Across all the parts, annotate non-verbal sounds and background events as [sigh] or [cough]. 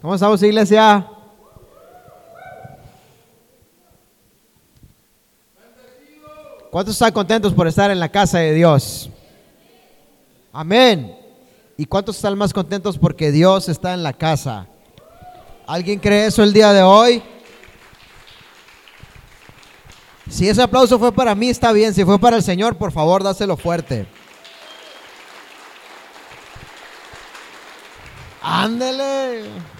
¿Cómo estamos, iglesia? ¿Cuántos están contentos por estar en la casa de Dios? Amén. ¿Y cuántos están más contentos porque Dios está en la casa? ¿Alguien cree eso el día de hoy? Si ese aplauso fue para mí, está bien. Si fue para el Señor, por favor, dáselo fuerte. Ándele.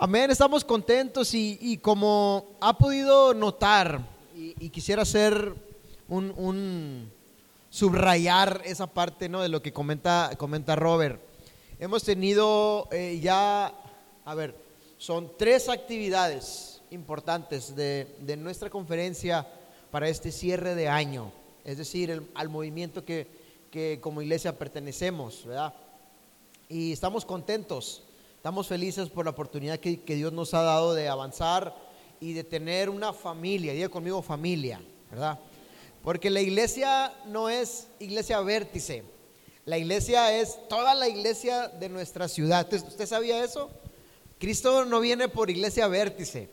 Amén, estamos contentos y, como ha podido notar, y, quisiera hacer un, subrayar esa parte ¿no? de lo que comenta, comenta Robert. Hemos tenido eh, ya, a ver, son tres actividades importantes de, nuestra conferencia para este cierre de año, es decir, al movimiento que, que como iglesia pertenecemos, ¿verdad? Y estamos contentos, estamos felices por la oportunidad que, Dios nos ha dado de avanzar y de tener una familia, diga conmigo familia, ¿verdad? Porque la iglesia no es iglesia vértice, la iglesia es toda la iglesia de nuestra ciudad. ¿Usted sabía eso? Cristo no viene por iglesia vértice,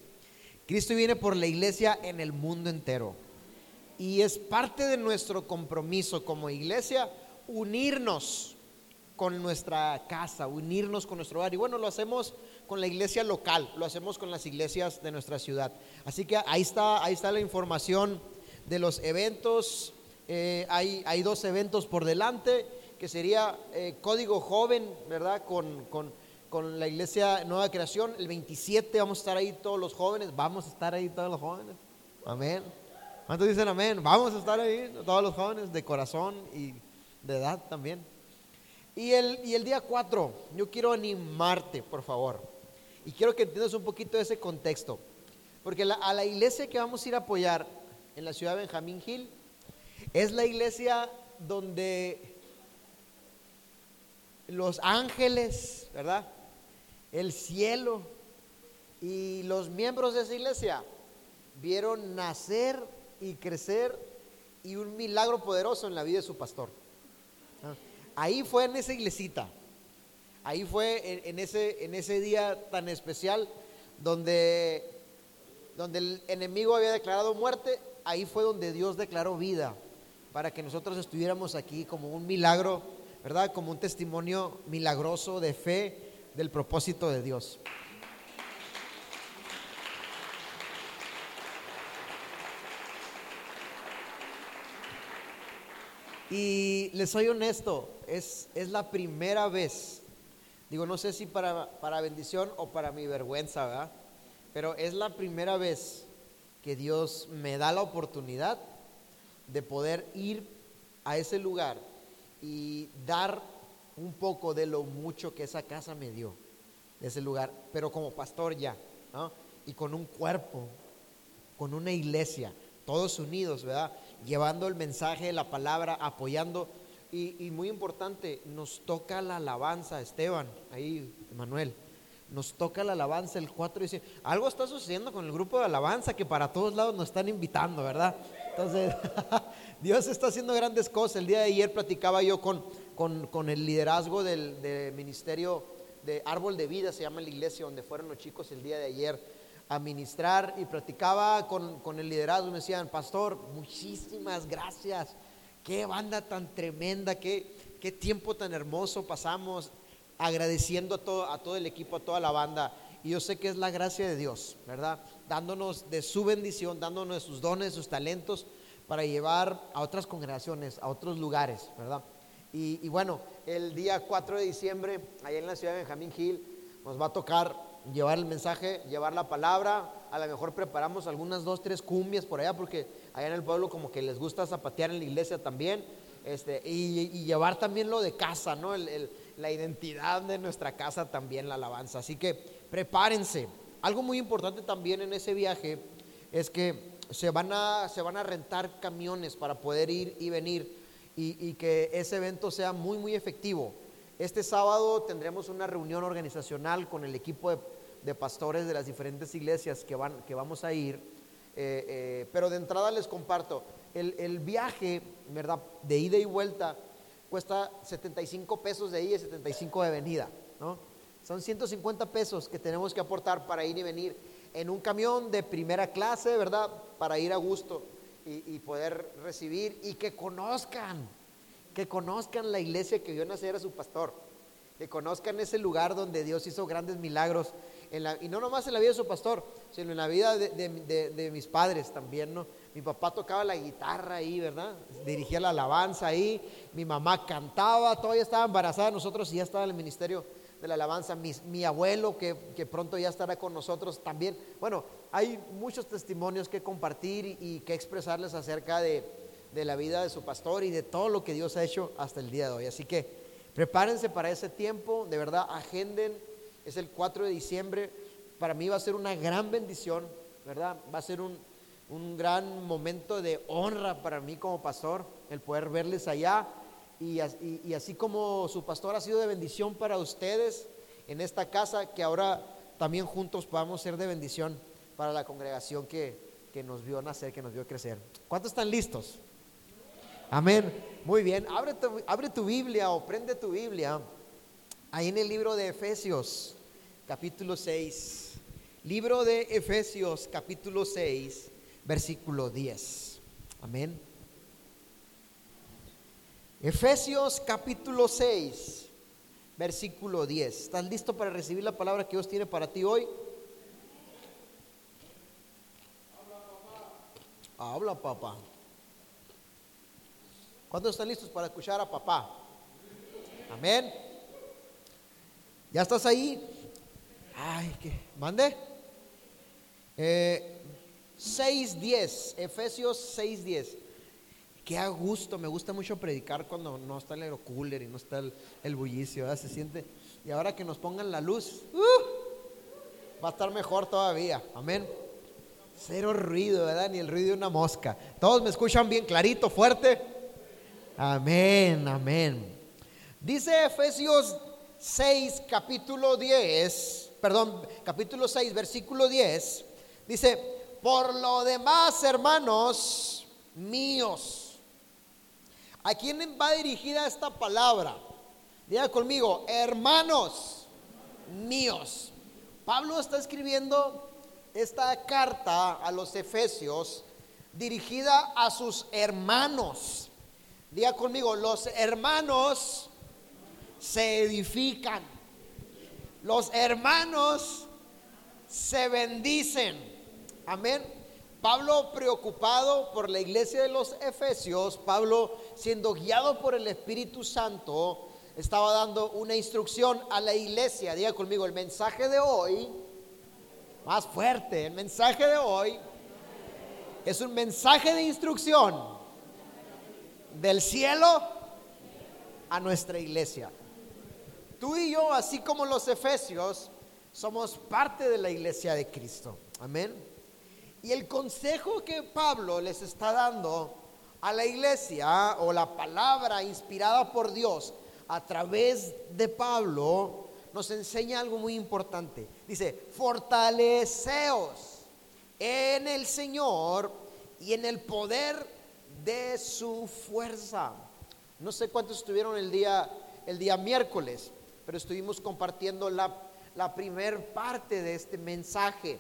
Cristo viene por la iglesia en el mundo entero. Y es parte de nuestro compromiso como iglesia unirnos con nuestra casa, unirnos con nuestro hogar. Y bueno, lo hacemos con la iglesia local, lo hacemos con las iglesias de nuestra ciudad. Así que ahí está, ahí está la información de los eventos. Eh, hay, hay, dos eventos por delante, que sería eh, Código Joven, ¿verdad? Con, con, con, la iglesia Nueva Creación. El 27 vamos a estar ahí todos los jóvenes, vamos a estar ahí todos los jóvenes. Amén. ¿Cuántos dicen amén? Vamos a estar ahí todos los jóvenes de corazón y de edad también. Y el, y el día 4, yo quiero animarte, por favor. Y quiero que entiendas un poquito ese contexto. Porque a la iglesia que vamos a ir a apoyar en la ciudad de Benjamín Hill es la iglesia donde los ángeles, ¿verdad? El cielo y los miembros de esa iglesia vieron nacer y crecer y un milagro poderoso en la vida de su pastor. Ahí fue en esa iglesita, ahí fue en, ese, en ese día tan especial donde, donde el enemigo había declarado muerte, ahí fue donde Dios declaró vida para que nosotros estuviéramos aquí como un milagro, ¿verdad? Como un testimonio milagroso de fe del propósito de Dios. Y les soy honesto, es, es la primera vez, digo, no sé si para, para bendición o para mi vergüenza, ¿verdad? Pero es la primera vez que Dios me da la oportunidad de poder ir a ese lugar y dar un poco de lo mucho que esa casa me dio, de ese lugar, pero como pastor ya, ¿no? Y con un cuerpo, con una iglesia, todos unidos, ¿verdad? Llevando el mensaje, la palabra, apoyando y, muy importante, nos toca la alabanza, Esteban, ahí, Manuel. Nos toca la alabanza el 4 dice, algo está sucediendo con el grupo de alabanza que para todos lados nos están invitando, ¿verdad? Entonces, [laughs] Dios está haciendo grandes cosas. El día de ayer platicaba yo con, con, el liderazgo del, ministerio de Árbol de Vida, se llama la iglesia donde fueron los chicos el día de ayer a ministrar y platicaba con, con el liderazgo. Me decían, pastor, muchísimas gracias Qué banda tan tremenda, qué, qué tiempo tan hermoso pasamos agradeciendo a todo, a todo el equipo, a toda la banda. Y yo sé que es la gracia de Dios, ¿verdad? Dándonos de su bendición, dándonos sus dones, sus talentos para llevar a otras congregaciones, a otros lugares, ¿verdad? Y, y, bueno, el día 4 de diciembre, allá en la ciudad de Benjamín Hill, nos va a tocar llevar el mensaje, llevar la palabra. A lo mejor preparamos algunas dos, tres cumbias por allá, porque allá en el pueblo como que les gusta zapatear en la iglesia también. Este, y, llevar también lo de casa, ¿no? la identidad de nuestra casa también, la alabanza. Así que prepárense. Algo muy importante también en ese viaje es que se van a, se van a rentar camiones para poder ir y venir y que ese evento sea muy, muy efectivo. Este sábado tendremos una reunión organizacional con el equipo de de pastores de las diferentes iglesias que, van, que vamos a ir. Eh, eh, pero de entrada les comparto, el, viaje, ¿verdad? De ida y vuelta cuesta 75 pesos de ida y 75 de venida, ¿no? Son 150 pesos que tenemos que aportar para ir y venir en un camión de primera clase, ¿verdad? Para ir a gusto y, poder recibir y que conozcan, que conozcan la iglesia que vio nacer a su pastor, que conozcan ese lugar donde Dios hizo grandes milagros, y no nomás en la vida de su pastor, sino en la vida de, mis padres también, ¿no? Mi papá tocaba la guitarra ahí, ¿verdad? Dirigía la alabanza ahí, mi mamá cantaba, todavía estaba embarazada, nosotros y ya estaba en el ministerio de la alabanza, mi, abuelo que, pronto ya estará con nosotros también. Bueno, hay muchos testimonios que compartir y, que expresarles acerca de, la vida de su pastor y de todo lo que Dios ha hecho hasta el día de hoy. Así que prepárense para ese tiempo, de verdad, agenden, es el 4 de diciembre, para mí va a ser una gran bendición, ¿verdad? Va a ser un, un gran momento de honra para mí como pastor, el poder verles allá y, así como su pastor ha sido de bendición para ustedes en esta casa, que ahora también juntos podamos ser de bendición para la congregación que, nos vio nacer, que nos vio crecer. ¿Cuántos están listos? Amén. Muy bien. Abre tu, abre tu Biblia o prende tu Biblia ahí en el libro de Efesios, capítulo 6. Libro de Efesios, capítulo 6, versículo 10. Amén. Efesios capítulo 6, versículo 10. ¿Estás listo para recibir la palabra que Dios tiene para ti hoy? Habla papá. ¿Cuántos están listos para escuchar a papá? Amén. ¿Ya estás ahí? Ay, que mande. Eh, 6.10, Efesios 6.10. Qué a gusto, me gusta mucho predicar cuando no está el aerocooler y no está el, bullicio, se siente. Y ahora que nos pongan la luz, uh, va a estar mejor todavía, amén. Cero ruido, ¿verdad? Ni el ruido de una mosca. Todos me escuchan bien clarito, fuerte. Amén, amén. Dice Efesios 6, capítulo 10, perdón, capítulo 6, versículo 10, dice, por lo demás, hermanos míos, ¿A quién va dirigida esta palabra? Diga conmigo, hermanos míos. Pablo está escribiendo esta carta a los efesios dirigida a sus hermanos. Diga conmigo, los hermanos se edifican. Los hermanos se bendicen. Amén. Pablo preocupado por la iglesia de los Efesios, Pablo siendo guiado por el Espíritu Santo, estaba dando una instrucción a la iglesia. Diga conmigo, el mensaje de hoy, más fuerte, el mensaje de hoy es un mensaje de instrucción del cielo a nuestra iglesia. Tú y yo, así como los Efesios, somos parte de la iglesia de Cristo. Amén. Y el consejo que Pablo les está dando a la iglesia o la palabra inspirada por Dios a través de Pablo nos enseña algo muy importante. Dice, fortaleceos en el Señor y en el poder de su fuerza. No sé cuántos estuvieron el día, el día miércoles, pero estuvimos compartiendo la, la primer parte de este mensaje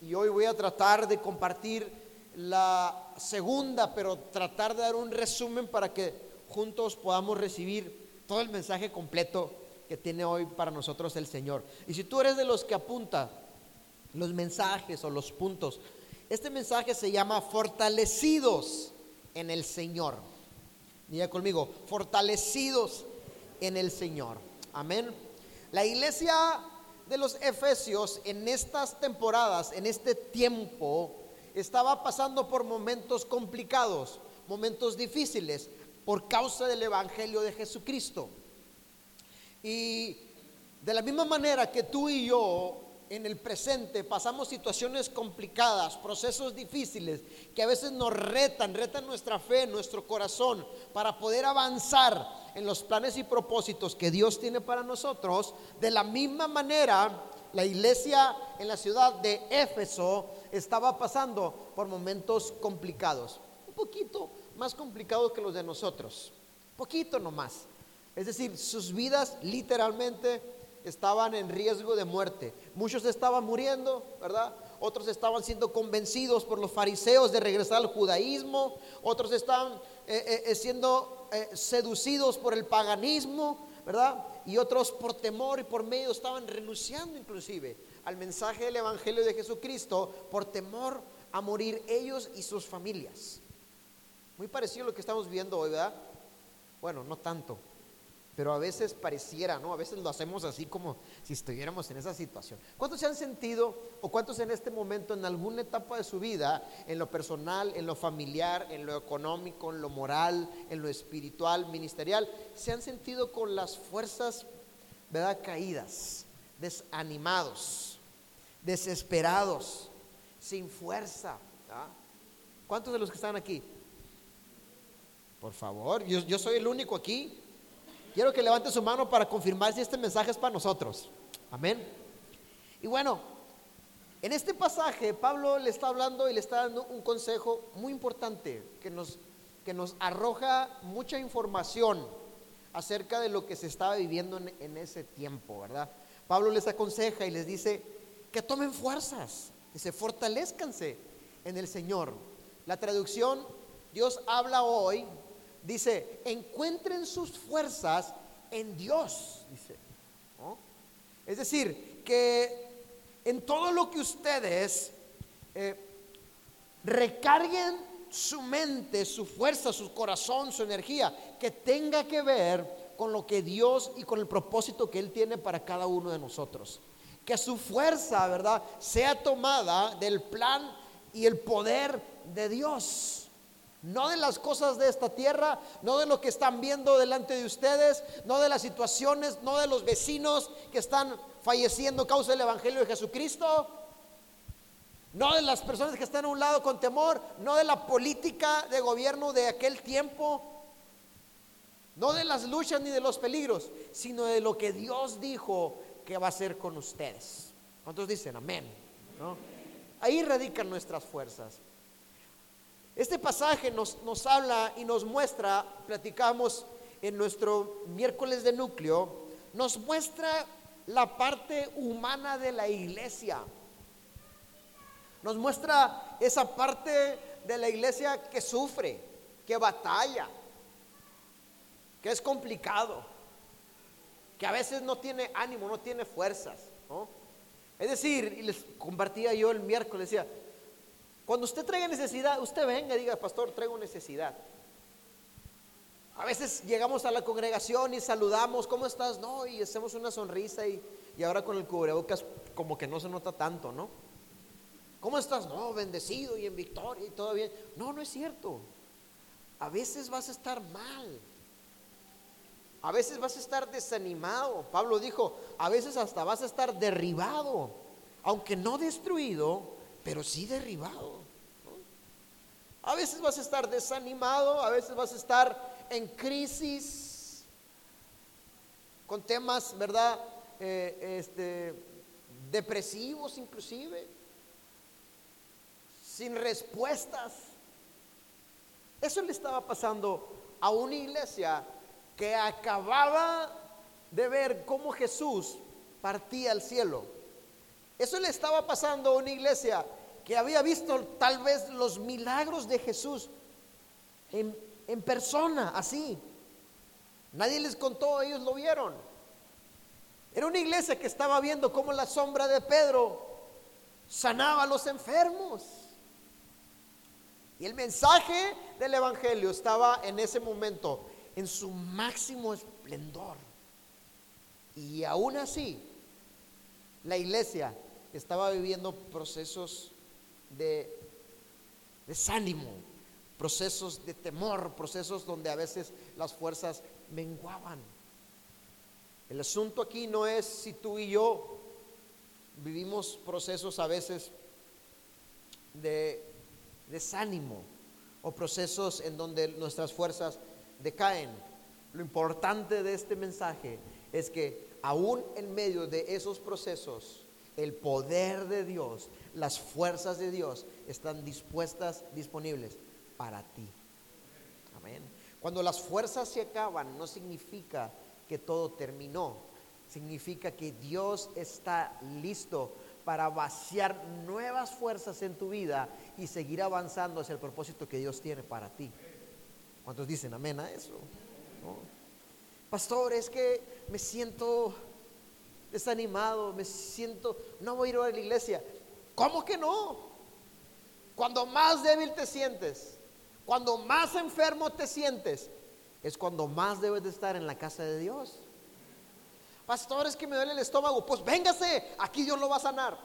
y hoy voy a tratar de compartir la segunda, pero tratar de dar un resumen para que juntos podamos recibir todo el mensaje completo que tiene hoy para nosotros el Señor. Y si tú eres de los que apunta los mensajes o los puntos, este mensaje se llama fortalecidos en el Señor. Diga conmigo, fortalecidos en el Señor. Amén. La iglesia de los Efesios en estas temporadas, en este tiempo, estaba pasando por momentos complicados, momentos difíciles, por causa del Evangelio de Jesucristo. Y de la misma manera que tú y yo en el presente pasamos situaciones complicadas, procesos difíciles, que a veces nos retan, retan nuestra fe, nuestro corazón, para poder avanzar en los planes y propósitos que Dios tiene para nosotros. De la misma manera, la iglesia en la ciudad de Éfeso estaba pasando por momentos complicados, un poquito más complicados que los de nosotros, poquito nomás. Es decir, sus vidas literalmente estaban en riesgo de muerte. Muchos estaban muriendo, ¿verdad? Otros estaban siendo convencidos por los fariseos de regresar al judaísmo. Otros estaban eh, eh, eh, siendo seducidos por el paganismo, ¿verdad? Y otros por temor y por medio estaban renunciando inclusive al mensaje del Evangelio de Jesucristo por temor a morir ellos y sus familias. Muy parecido a lo que estamos viendo hoy, ¿verdad? Bueno, no tanto, pero a veces pareciera, ¿no? A veces lo hacemos así como si estuviéramos en esa situación. ¿Cuántos se han sentido o cuántos en este momento, en alguna etapa de su vida, en lo personal, en lo familiar, en lo económico, en lo moral, en lo espiritual, ministerial, se han sentido con las fuerzas, ¿verdad? Caídas, desanimados, desesperados, sin fuerza. ¿Cuántos de los que están aquí? Por favor, yo, yo soy el único aquí. Quiero que levante su mano para confirmar si este mensaje es para nosotros. Amén. Y bueno, en este pasaje Pablo le está hablando y le está dando un consejo muy importante que nos, que nos arroja mucha información acerca de lo que se estaba viviendo en, ese tiempo, ¿verdad? Pablo les aconseja y les dice que tomen fuerzas, que se fortalezcanse en el Señor. La traducción, Dios habla hoy, dice, encuentren sus fuerzas en Dios, dice. Es decir, que en todo lo que ustedes eh, recarguen su mente, su fuerza, su corazón, su energía, que tenga que ver con lo que Dios y con el propósito que Él tiene para cada uno de nosotros. Que su fuerza, ¿verdad?, sea tomada del plan y el poder de Dios. No de las cosas de esta tierra, no de lo que están viendo delante de ustedes, no de las situaciones, no de los vecinos que están falleciendo a causa del Evangelio de Jesucristo, no de las personas que están a un lado con temor, no de la política de gobierno de aquel tiempo, no de las luchas ni de los peligros, sino de lo que Dios dijo que va a hacer con ustedes. ¿Cuántos dicen amén? Ahí radican nuestras fuerzas. Este pasaje nos, nos habla y nos muestra, platicamos en nuestro miércoles de núcleo, nos muestra la parte humana de la iglesia. Nos muestra esa parte de la iglesia que sufre, que batalla, que es complicado, que a veces no tiene ánimo, no tiene fuerzas. Es decir, y les compartía yo el miércoles, decía, cuando usted traiga necesidad, usted venga y diga, pastor, traigo necesidad. A veces llegamos a la congregación y saludamos, ¿cómo estás? No, y hacemos una sonrisa y, ahora con el cubrebocas como que no se nota tanto, ¿no? ¿Cómo estás? No, bendecido y en victoria y todo bien. No, no es cierto. A veces vas a estar mal. A veces vas a estar desanimado. Pablo dijo, a veces hasta vas a estar derribado, aunque no destruido, pero sí derribado. A veces vas a estar desanimado, a veces vas a estar en crisis, con temas, ¿verdad? Eh, este, depresivos inclusive, sin respuestas. Eso le estaba pasando a una iglesia que acababa de ver cómo Jesús partía al cielo. Eso le estaba pasando a una iglesia que había visto tal vez los milagros de Jesús en, persona, así. Nadie les contó, ellos lo vieron. Era una iglesia que estaba viendo cómo la sombra de Pedro sanaba a los enfermos. Y el mensaje del Evangelio estaba en ese momento en su máximo esplendor. Y aún así, la iglesia estaba viviendo procesos de desánimo, procesos de temor, procesos donde a veces las fuerzas menguaban. El asunto aquí no es si tú y yo vivimos procesos a veces de desánimo o procesos en donde nuestras fuerzas decaen. Lo importante de este mensaje es que aún en medio de esos procesos, el poder de Dios, las fuerzas de Dios están dispuestas, disponibles para ti. Amén. Cuando las fuerzas se acaban, no significa que todo terminó. significa que Dios está listo para vaciar nuevas fuerzas en tu vida y seguir avanzando hacia el propósito que Dios tiene para ti. ¿Cuántos dicen amén a eso? Pastor, es que me siento desanimado, me siento, no voy a ir a la iglesia. ¿Cómo que no? Cuando más débil te sientes, cuando más enfermo te sientes, es cuando más debes de estar en la casa de Dios. Pastor, es que me duele el estómago. Pues véngase, aquí Dios lo va a sanar.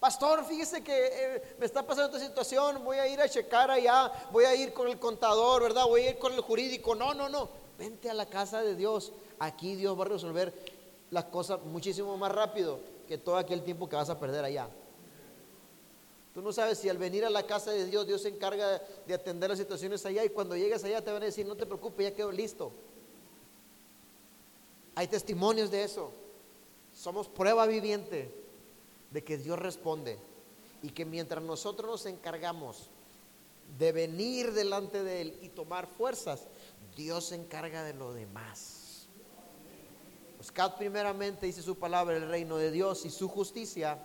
Pastor, fíjese que eh, me está pasando esta situación, voy a ir a checar allá, voy a ir con el contador, ¿verdad? Voy a ir con el jurídico. No, no, no. Vente a la casa de Dios. Aquí Dios va a resolver las cosas muchísimo más rápido que todo aquel tiempo que vas a perder allá. Tú no sabes si al venir a la casa de Dios, Dios se encarga de atender las situaciones allá y cuando llegues allá te van a decir, no te preocupes, ya quedó listo. Hay testimonios de eso. Somos prueba viviente de que Dios responde y que mientras nosotros nos encargamos de venir delante de Él y tomar fuerzas, Dios se encarga de lo demás. Buscad primeramente, dice su palabra, el reino de Dios y su justicia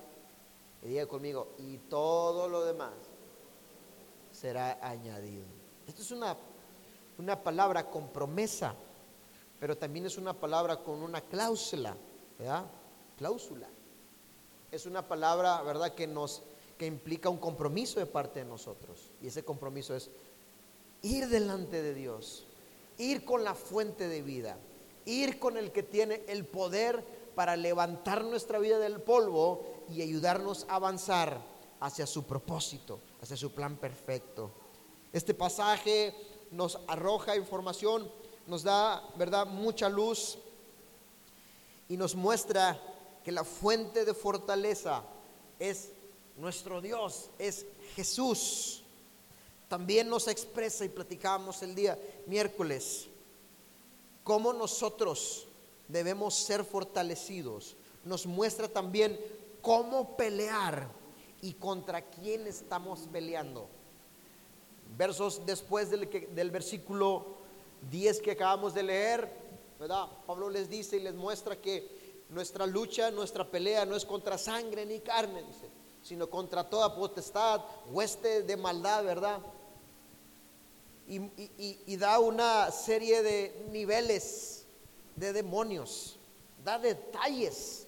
y diga conmigo, y todo lo demás será añadido. Esto es una, una palabra con promesa, pero también es una palabra con una cláusula, ¿verdad? Cláusula. Es una palabra, ¿verdad?, que nos que implica un compromiso de parte de nosotros. Y ese compromiso es ir delante de Dios, ir con la fuente de vida, ir con el que tiene el poder para levantar nuestra vida del polvo y ayudarnos a avanzar hacia su propósito, hacia su plan perfecto. Este pasaje nos arroja información, nos da, ¿verdad?, mucha luz y nos muestra que la fuente de fortaleza es nuestro Dios, es Jesús. También nos expresa y platicábamos el día miércoles cómo nosotros debemos ser fortalecidos. Nos muestra también cómo pelear y contra quién estamos peleando. Versos después del, del versículo 10 que acabamos de leer, ¿verdad? Pablo les dice y les muestra que nuestra lucha, nuestra pelea no es contra sangre ni carne, dice, sino contra toda potestad, hueste de maldad, ¿verdad? Y da una serie de niveles de demonios, da detalles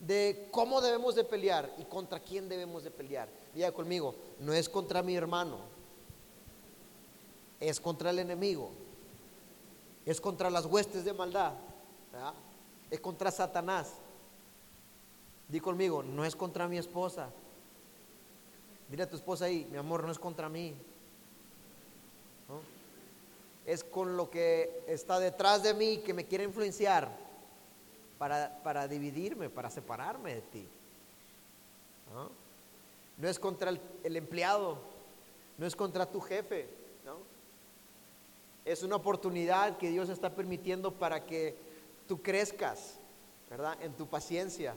de cómo debemos de pelear y contra quién debemos de pelear. Diga conmigo, no es contra mi hermano, es contra el enemigo, es contra las huestes de maldad, es contra Satanás. Di conmigo, no es contra mi esposa. Dile a tu esposa ahí, mi amor, no es contra mí, es con lo que está detrás de mí que me quiere influenciar para, dividirme, para separarme de ti. ¿no? es contra el, empleado, no es contra tu jefe, ¿no? Es una oportunidad que Dios está permitiendo para que tú crezcas, ¿verdad? En tu paciencia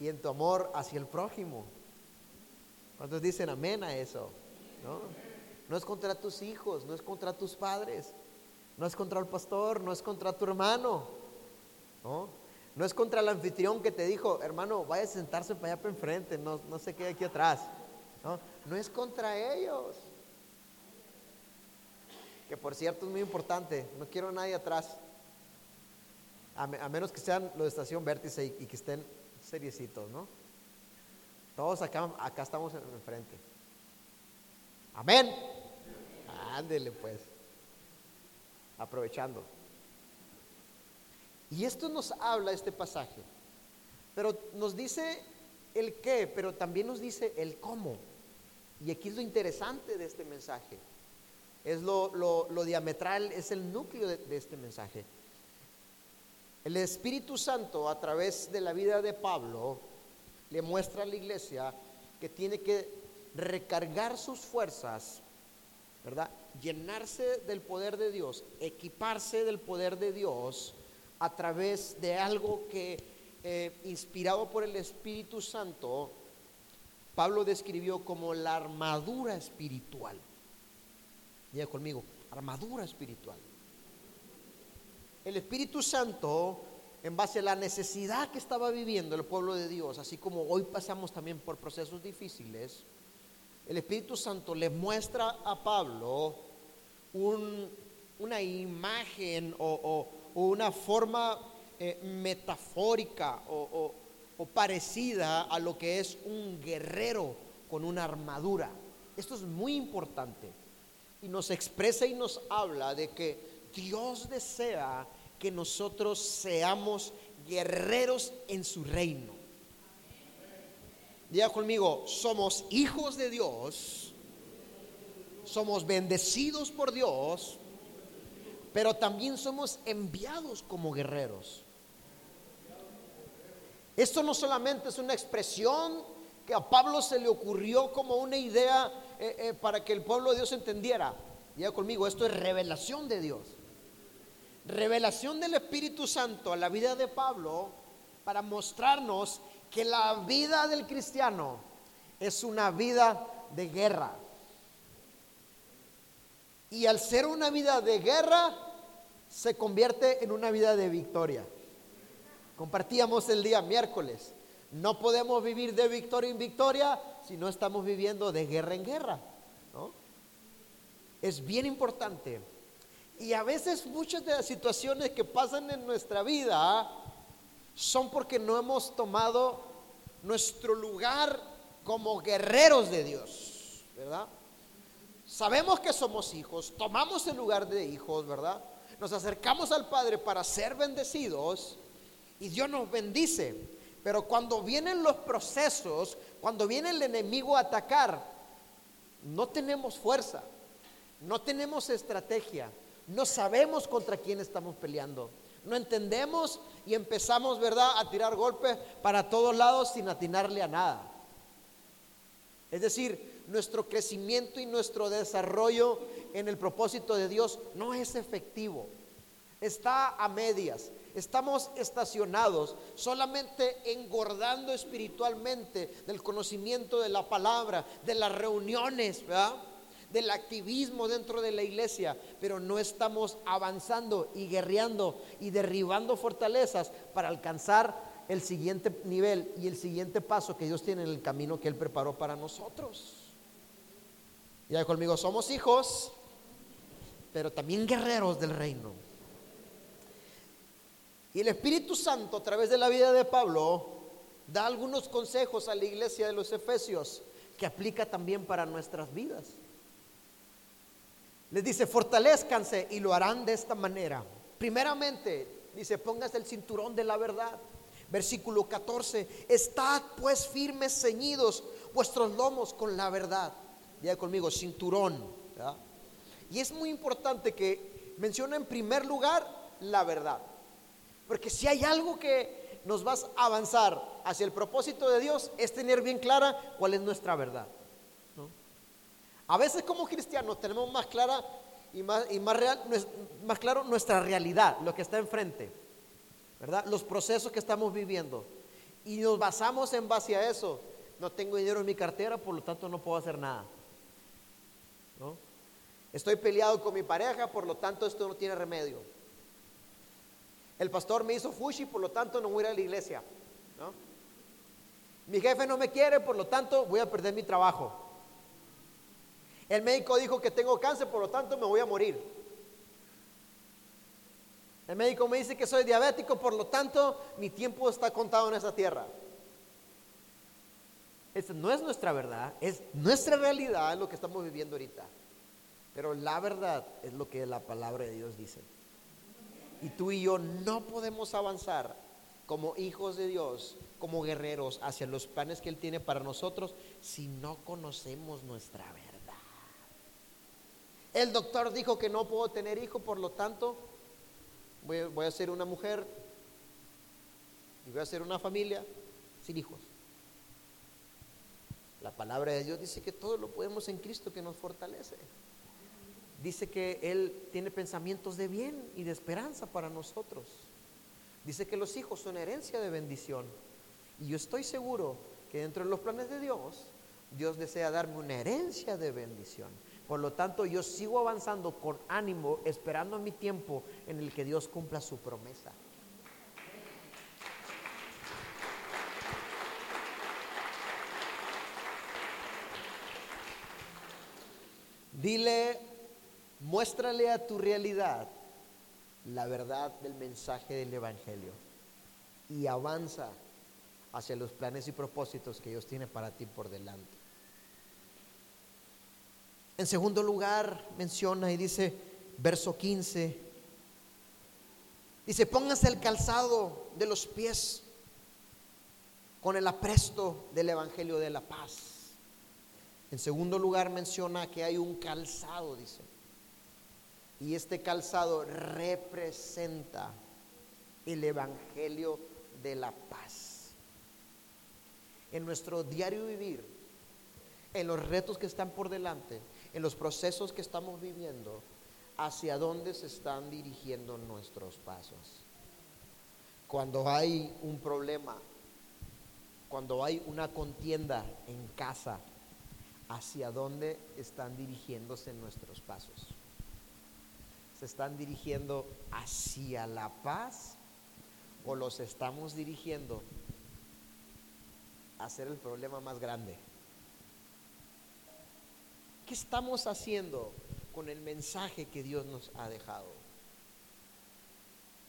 y en tu amor hacia el prójimo. ¿Cuántos dicen amén a eso? ¿No? No es contra tus hijos, no es contra tus padres, no es contra el pastor, no es contra tu hermano, ¿no? No es contra el anfitrión que te dijo, hermano, vaya a sentarse para allá para enfrente, no, no se quede aquí atrás. ¿no? no es contra ellos. Que por cierto es muy importante, no quiero a nadie atrás. A, menos que sean los de estación vértice y, que estén seriecitos, ¿no? Todos acá, acá estamos enfrente. Amén. Ándele pues. Aprovechando. Y esto nos habla este pasaje. Pero nos dice el qué, pero también nos dice el cómo. Y aquí es lo interesante de este mensaje. Es lo, diametral, es el núcleo de, de este mensaje. El Espíritu Santo a través de la vida de Pablo le muestra a la iglesia que tiene que recargar sus fuerzas ¿verdad? Llenarse del poder de Dios, equiparse del poder de Dios a través de algo que, eh, inspirado por el Espíritu Santo, Pablo describió como la armadura espiritual. Diga conmigo, armadura espiritual. El Espíritu Santo en base a la necesidad que estaba viviendo el pueblo de Dios, así como hoy pasamos también por procesos difíciles, el Espíritu Santo le muestra a Pablo una imagen o, una forma eh, metafórica o parecida a lo que es un guerrero con una armadura. Esto es muy importante y nos expresa y nos habla de que Dios desea que nosotros seamos guerreros en su reino. Diga conmigo, somos hijos de Dios, somos bendecidos por Dios, pero también somos enviados como guerreros. Esto no solamente es una expresión que a Pablo se le ocurrió como una idea eh, eh, para que el pueblo de Dios entendiera. Diga conmigo, esto es revelación de Dios revelación del Espíritu Santo a la vida de Pablo para mostrarnos que la vida del cristiano es una vida de guerra. Y al ser una vida de guerra, se convierte en una vida de victoria. Compartíamos el día miércoles. No podemos vivir de victoria en victoria si no estamos viviendo de guerra en guerra. Es bien importante y a veces muchas de las situaciones que pasan en nuestra vida son porque no hemos tomado nuestro lugar como guerreros de Dios, ¿verdad? Sabemos que somos hijos, tomamos el lugar de hijos, ¿verdad? Nos acercamos al Padre para ser bendecidos y Dios nos bendice. Pero cuando vienen los procesos, cuando viene el enemigo a atacar, no tenemos fuerza, no tenemos estrategia, no sabemos contra quién estamos peleando. No entendemos y empezamos, ¿verdad?, a tirar golpes para todos lados sin atinarle a nada. Es decir, nuestro crecimiento y nuestro desarrollo en el propósito de Dios no es efectivo. Está a medias. Estamos estacionados solamente engordando espiritualmente del conocimiento de la palabra, de las reuniones, ¿verdad? Del activismo dentro de la iglesia, pero no estamos avanzando y guerreando y derribando fortalezas para alcanzar el siguiente nivel y el siguiente paso que Dios tiene en el camino que Él preparó para nosotros. Ya conmigo, somos hijos, pero también guerreros del reino. Y el Espíritu Santo, a través de la vida de Pablo, da algunos consejos a la iglesia de los Efesios que aplica también para nuestras vidas. Les dice, fortalezcanse y lo harán de esta manera. Primeramente, dice, póngase el cinturón de la verdad. Versículo 14, estad pues firmes, ceñidos vuestros lomos con la verdad. Ya conmigo, cinturón. Y es muy importante que mencione en primer lugar la verdad. Porque si hay algo que nos va a avanzar hacia el propósito de Dios, es tener bien clara cuál es nuestra verdad. A veces como cristianos tenemos más clara y más, y más, real, más claro nuestra realidad, lo que está enfrente, ¿verdad? Los procesos que estamos viviendo. Y nos basamos en base a eso. No tengo dinero en mi cartera, por lo tanto no puedo hacer nada. ¿No? Estoy peleado con mi pareja, por lo tanto esto no tiene remedio. El pastor me hizo fushi, por lo tanto no voy a ir a la iglesia. ¿no? Mi jefe no me quiere, por lo tanto voy a perder mi trabajo. El médico dijo que tengo cáncer, por lo tanto me voy a morir. El médico me dice que soy diabético, por lo tanto mi tiempo está contado en esta tierra. Esta no es nuestra verdad, es nuestra realidad, lo que estamos viviendo ahorita. Pero la verdad es lo que la palabra de Dios dice. Y tú y yo no podemos avanzar como hijos de Dios, como guerreros hacia los planes que Él tiene para nosotros si no conocemos nuestra verdad. El doctor dijo que no puedo tener hijo, por lo tanto, voy, a ser una mujer y voy a ser una familia sin hijos. La palabra de Dios dice que todo lo podemos en Cristo que nos fortalece. Dice que Él tiene pensamientos de bien y de esperanza para nosotros. Dice que los hijos son herencia de bendición. Y yo estoy seguro que dentro de los planes de Dios, Dios desea darme una herencia de bendición. Por lo tanto, yo sigo avanzando con ánimo, esperando mi tiempo en el que Dios cumpla su promesa. Dile, muéstrale a tu realidad la verdad del mensaje del Evangelio y avanza hacia los planes y propósitos que Dios tiene para ti por delante. En segundo lugar, menciona y dice, verso 15, dice, póngase el calzado de los pies con el apresto del Evangelio de la paz. En segundo lugar, menciona que hay un calzado, dice. Y este calzado representa el Evangelio de la paz. En nuestro diario vivir, en los retos que están por delante, en los procesos que estamos viviendo, hacia dónde se están dirigiendo nuestros pasos. Cuando hay un problema, cuando hay una contienda en casa, hacia dónde están dirigiéndose nuestros pasos. ¿Se están dirigiendo hacia la paz o los estamos dirigiendo a hacer el problema más grande? ¿Qué estamos haciendo con el mensaje que Dios nos ha dejado?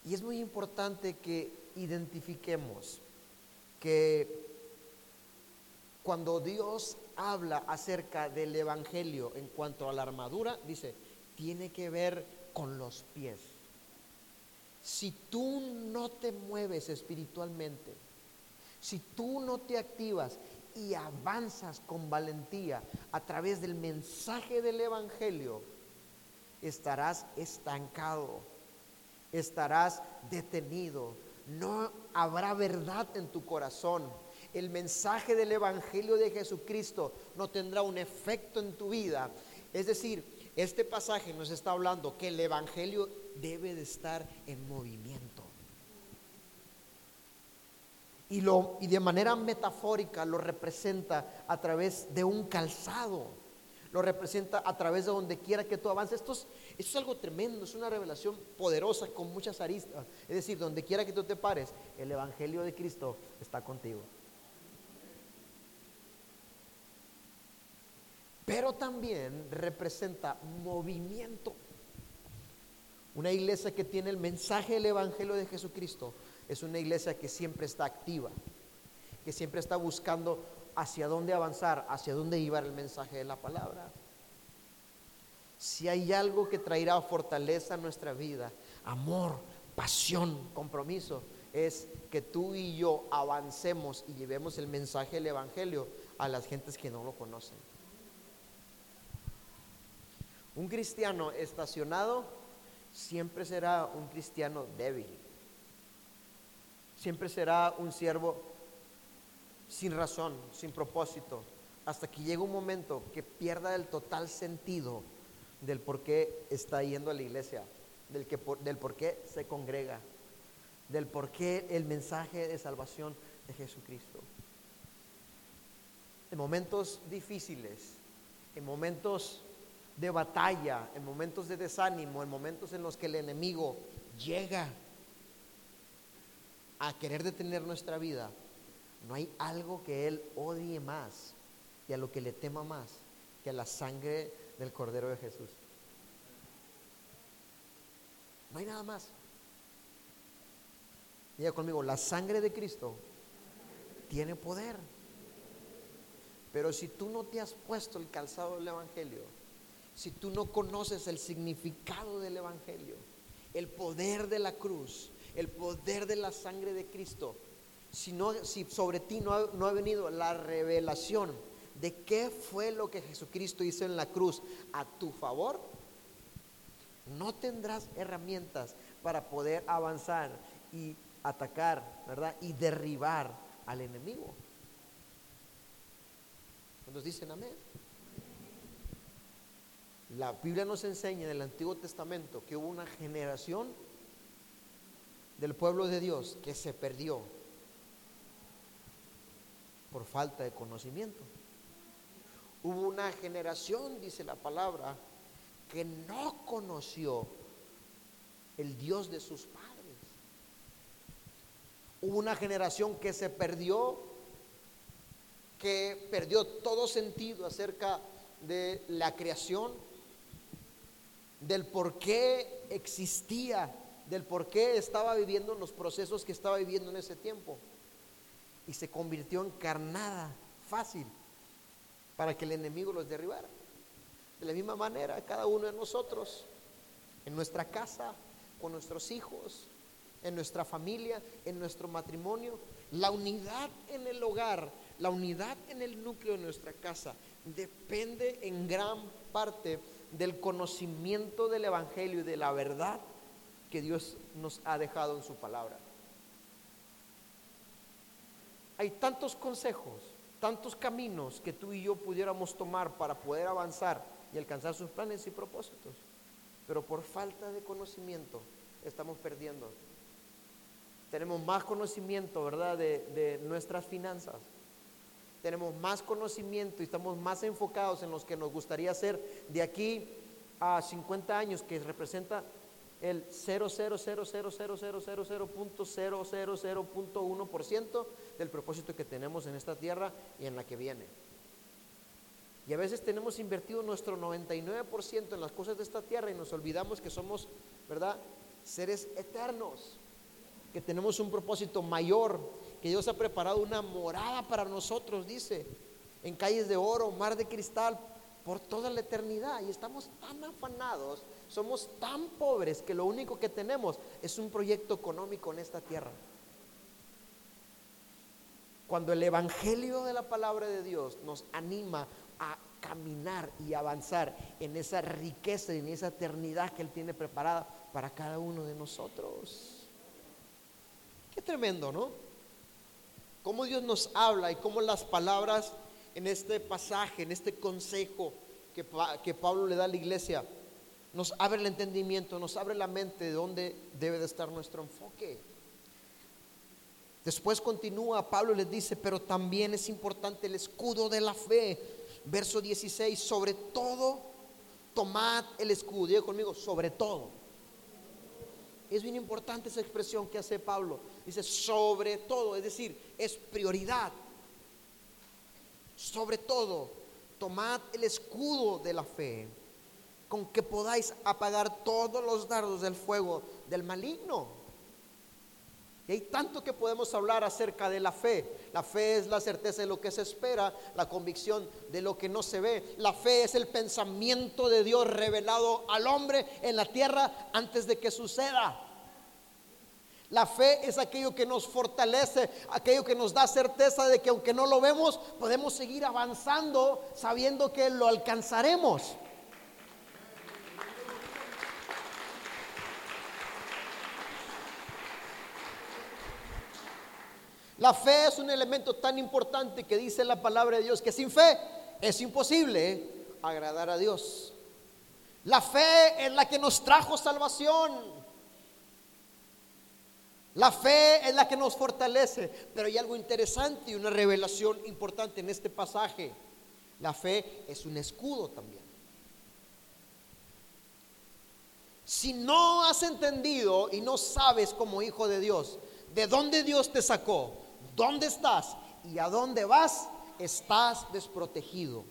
Y es muy importante que identifiquemos que cuando Dios habla acerca del Evangelio en cuanto a la armadura, dice, tiene que ver con los pies. Si tú no te mueves espiritualmente, si tú no te activas y avanzas con valentía a través del mensaje del Evangelio, estarás estancado, estarás detenido, no habrá verdad en tu corazón. El mensaje del Evangelio de Jesucristo no tendrá un efecto en tu vida. Es decir, este pasaje nos está hablando que el Evangelio debe de estar en movimiento. Y, lo, y de manera metafórica lo representa a través de un calzado. Lo representa a través de donde quiera que tú avances. Esto es, esto es algo tremendo, es una revelación poderosa con muchas aristas. Es decir, donde quiera que tú te pares, el Evangelio de Cristo está contigo. pero también representa movimiento. Una iglesia que tiene el mensaje del Evangelio de Jesucristo es una iglesia que siempre está activa, que siempre está buscando hacia dónde avanzar, hacia dónde llevar el mensaje de la palabra. Si hay algo que traerá fortaleza a nuestra vida, amor, pasión, compromiso, es que tú y yo avancemos y llevemos el mensaje del Evangelio a las gentes que no lo conocen. Un cristiano estacionado siempre será un cristiano débil. Siempre será un siervo sin razón, sin propósito, hasta que llegue un momento que pierda el total sentido del por qué está yendo a la iglesia, del, que, del por qué se congrega, del por qué el mensaje de salvación de Jesucristo. En momentos difíciles, en momentos de batalla, en momentos de desánimo, en momentos en los que el enemigo llega a querer detener nuestra vida, no hay algo que él odie más y a lo que le tema más que a la sangre del Cordero de Jesús. No hay nada más. Diga conmigo, la sangre de Cristo tiene poder. Pero si tú no te has puesto el calzado del Evangelio, si tú no conoces el significado del Evangelio, el poder de la cruz, el poder de la sangre de Cristo, si, si sobre ti no ha, no ha venido la revelación de qué fue lo que Jesucristo hizo en la cruz a tu favor, no tendrás herramientas para poder avanzar y atacar, ¿verdad? Y derribar al enemigo. Nos dicen amén. La Biblia nos enseña en el Antiguo Testamento que hubo una generación del pueblo de Dios que se perdió por falta de conocimiento. Hubo una generación, dice la palabra, que no conoció el Dios de sus padres. Hubo una generación que se perdió, que perdió todo sentido acerca de la creación, del por qué existía, del por qué estaba viviendo los procesos que estaba viviendo en ese tiempo. Y se convirtió en carnada fácil para que el enemigo los derribara. De la misma manera, cada uno de nosotros, en nuestra casa, con nuestros hijos, en nuestra familia, en nuestro matrimonio, la unidad en el hogar, la unidad en el núcleo de nuestra casa, depende en gran parte del conocimiento del Evangelio y de la verdad que Dios nos ha dejado en su palabra. Hay tantos consejos, tantos caminos que tú y yo pudiéramos tomar para poder avanzar y alcanzar sus planes y propósitos, pero por falta de conocimiento estamos perdiendo. Tenemos más conocimiento, ¿verdad?, de, nuestras finanzas tenemos más conocimiento y estamos más enfocados en los que nos gustaría hacer de aquí a 50 años, que representa el 0,0000000.000.1% del propósito que tenemos en esta tierra y en la que viene. Y a veces tenemos invertido nuestro 99% en las cosas de esta tierra y nos olvidamos que somos, ¿verdad? Seres eternos, que tenemos un propósito mayor que Dios ha preparado una morada para nosotros, dice, en calles de oro, mar de cristal, por toda la eternidad. Y estamos tan afanados, somos tan pobres que lo único que tenemos es un proyecto económico en esta tierra. Cuando el Evangelio de la palabra de Dios nos anima a caminar y avanzar en esa riqueza y en esa eternidad que Él tiene preparada para cada uno de nosotros. Qué tremendo, ¿no? cómo Dios nos habla y cómo las palabras en este pasaje, en este consejo que, que Pablo le da a la iglesia, nos abre el entendimiento, nos abre la mente de dónde debe de estar nuestro enfoque. Después continúa, Pablo les dice, pero también es importante el escudo de la fe. Verso 16, sobre todo, tomad el escudo. Diga conmigo, sobre todo. Es bien importante esa expresión que hace Pablo. Dice, sobre todo, es decir, es prioridad. Sobre todo, tomad el escudo de la fe, con que podáis apagar todos los dardos del fuego del maligno. Y hay tanto que podemos hablar acerca de la fe. La fe es la certeza de lo que se espera, la convicción de lo que no se ve. La fe es el pensamiento de Dios revelado al hombre en la tierra antes de que suceda. La fe es aquello que nos fortalece, aquello que nos da certeza de que aunque no lo vemos, podemos seguir avanzando sabiendo que lo alcanzaremos. La fe es un elemento tan importante que dice la palabra de Dios que sin fe es imposible agradar a Dios. La fe es la que nos trajo salvación. La fe es la que nos fortalece, pero hay algo interesante y una revelación importante en este pasaje. La fe es un escudo también. Si no has entendido y no sabes como hijo de Dios de dónde Dios te sacó, dónde estás y a dónde vas, estás desprotegido.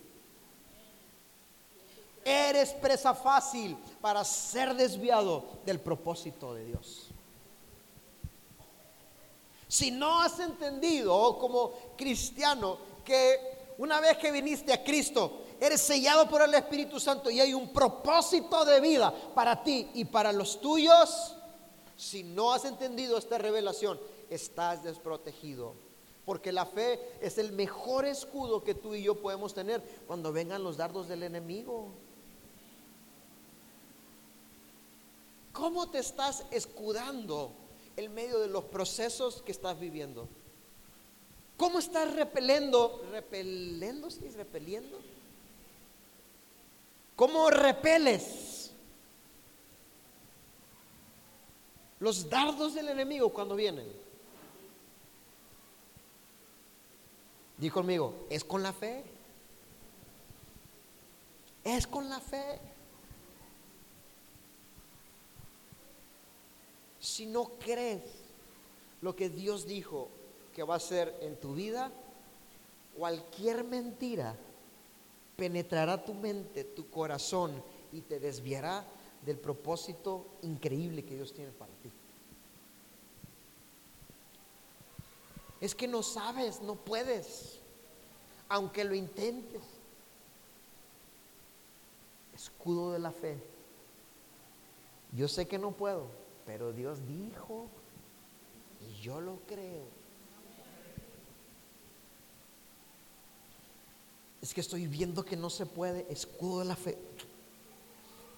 Eres presa fácil para ser desviado del propósito de Dios. Si no has entendido como cristiano que una vez que viniste a Cristo, eres sellado por el Espíritu Santo y hay un propósito de vida para ti y para los tuyos, si no has entendido esta revelación, estás desprotegido. Porque la fe es el mejor escudo que tú y yo podemos tener cuando vengan los dardos del enemigo. ¿Cómo te estás escudando en medio de los procesos que estás viviendo. ¿Cómo estás? ¿Repelendo? ¿Sí? ¿Repeliendo? ¿Cómo repeles los dardos del enemigo cuando vienen? Dijo conmigo, es con la fe. Es con la fe. si no crees lo que Dios dijo que va a ser en tu vida, cualquier mentira penetrará tu mente, tu corazón y te desviará del propósito increíble que Dios tiene para ti. Es que no sabes, no puedes, aunque lo intentes. Escudo de la fe. Yo sé que no puedo, pero Dios dijo y yo lo creo. Es que estoy viendo que no se puede, escudo de la fe.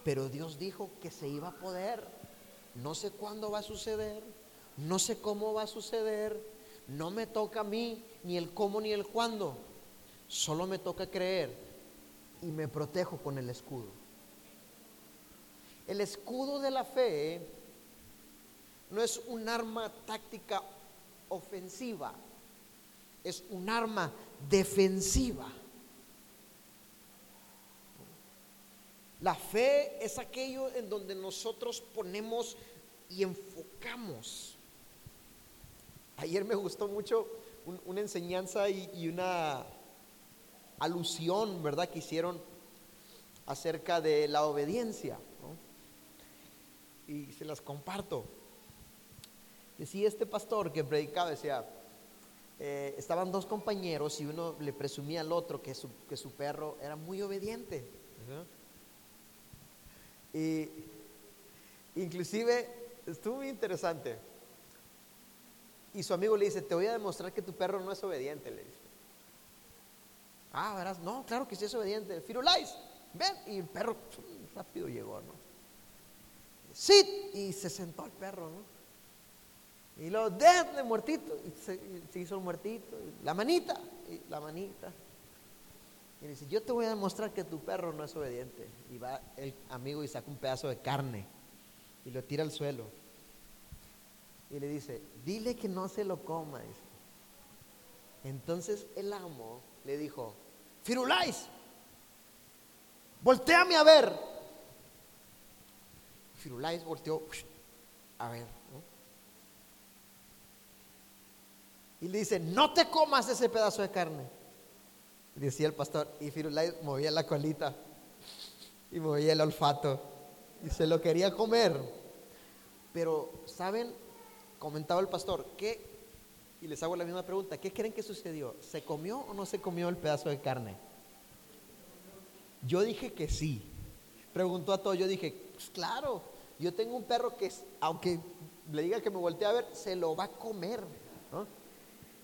Pero Dios dijo que se iba a poder. No sé cuándo va a suceder, no sé cómo va a suceder, no me toca a mí ni el cómo ni el cuándo. Solo me toca creer y me protejo con el escudo. El escudo de la fe no es un arma táctica ofensiva, es un arma defensiva. La fe es aquello en donde nosotros ponemos y enfocamos. Ayer me gustó mucho una enseñanza y, una alusión, ¿verdad?, que hicieron acerca de la obediencia. Y se las comparto. Decía este pastor que predicaba, decía, eh, estaban dos compañeros y uno le presumía al otro que su, que su perro era muy obediente. Y inclusive estuvo muy interesante. Y su amigo le dice, te voy a demostrar que tu perro no es obediente, le dice. Ah, verás, no, claro que sí es obediente. Firulais, ven. Y el perro rápido llegó, ¿no? Sí, y se sentó el perro, ¿no? Y luego, de muertito. Y se, hizo el muertito. la manita, la manita. Y dice, yo te voy a demostrar que tu perro no es obediente. Y va el amigo y saca un pedazo de carne y lo tira al suelo. Y le dice, dile que no se lo coma. Entonces el amo le dijo, Firulais, volteame a ver. Firulais volteó a ver. Y le dice, no te comas ese pedazo de carne decía el pastor, y Firulais movía la colita y movía el olfato y se lo quería comer. Pero, ¿saben? Comentaba el pastor, ¿qué? Y les hago la misma pregunta, ¿qué creen que sucedió? ¿Se comió o no se comió el pedazo de carne? Yo dije que sí. Preguntó a todos, yo dije, pues claro, yo tengo un perro que, aunque le diga que me voltee a ver, se lo va a comer. ¿no?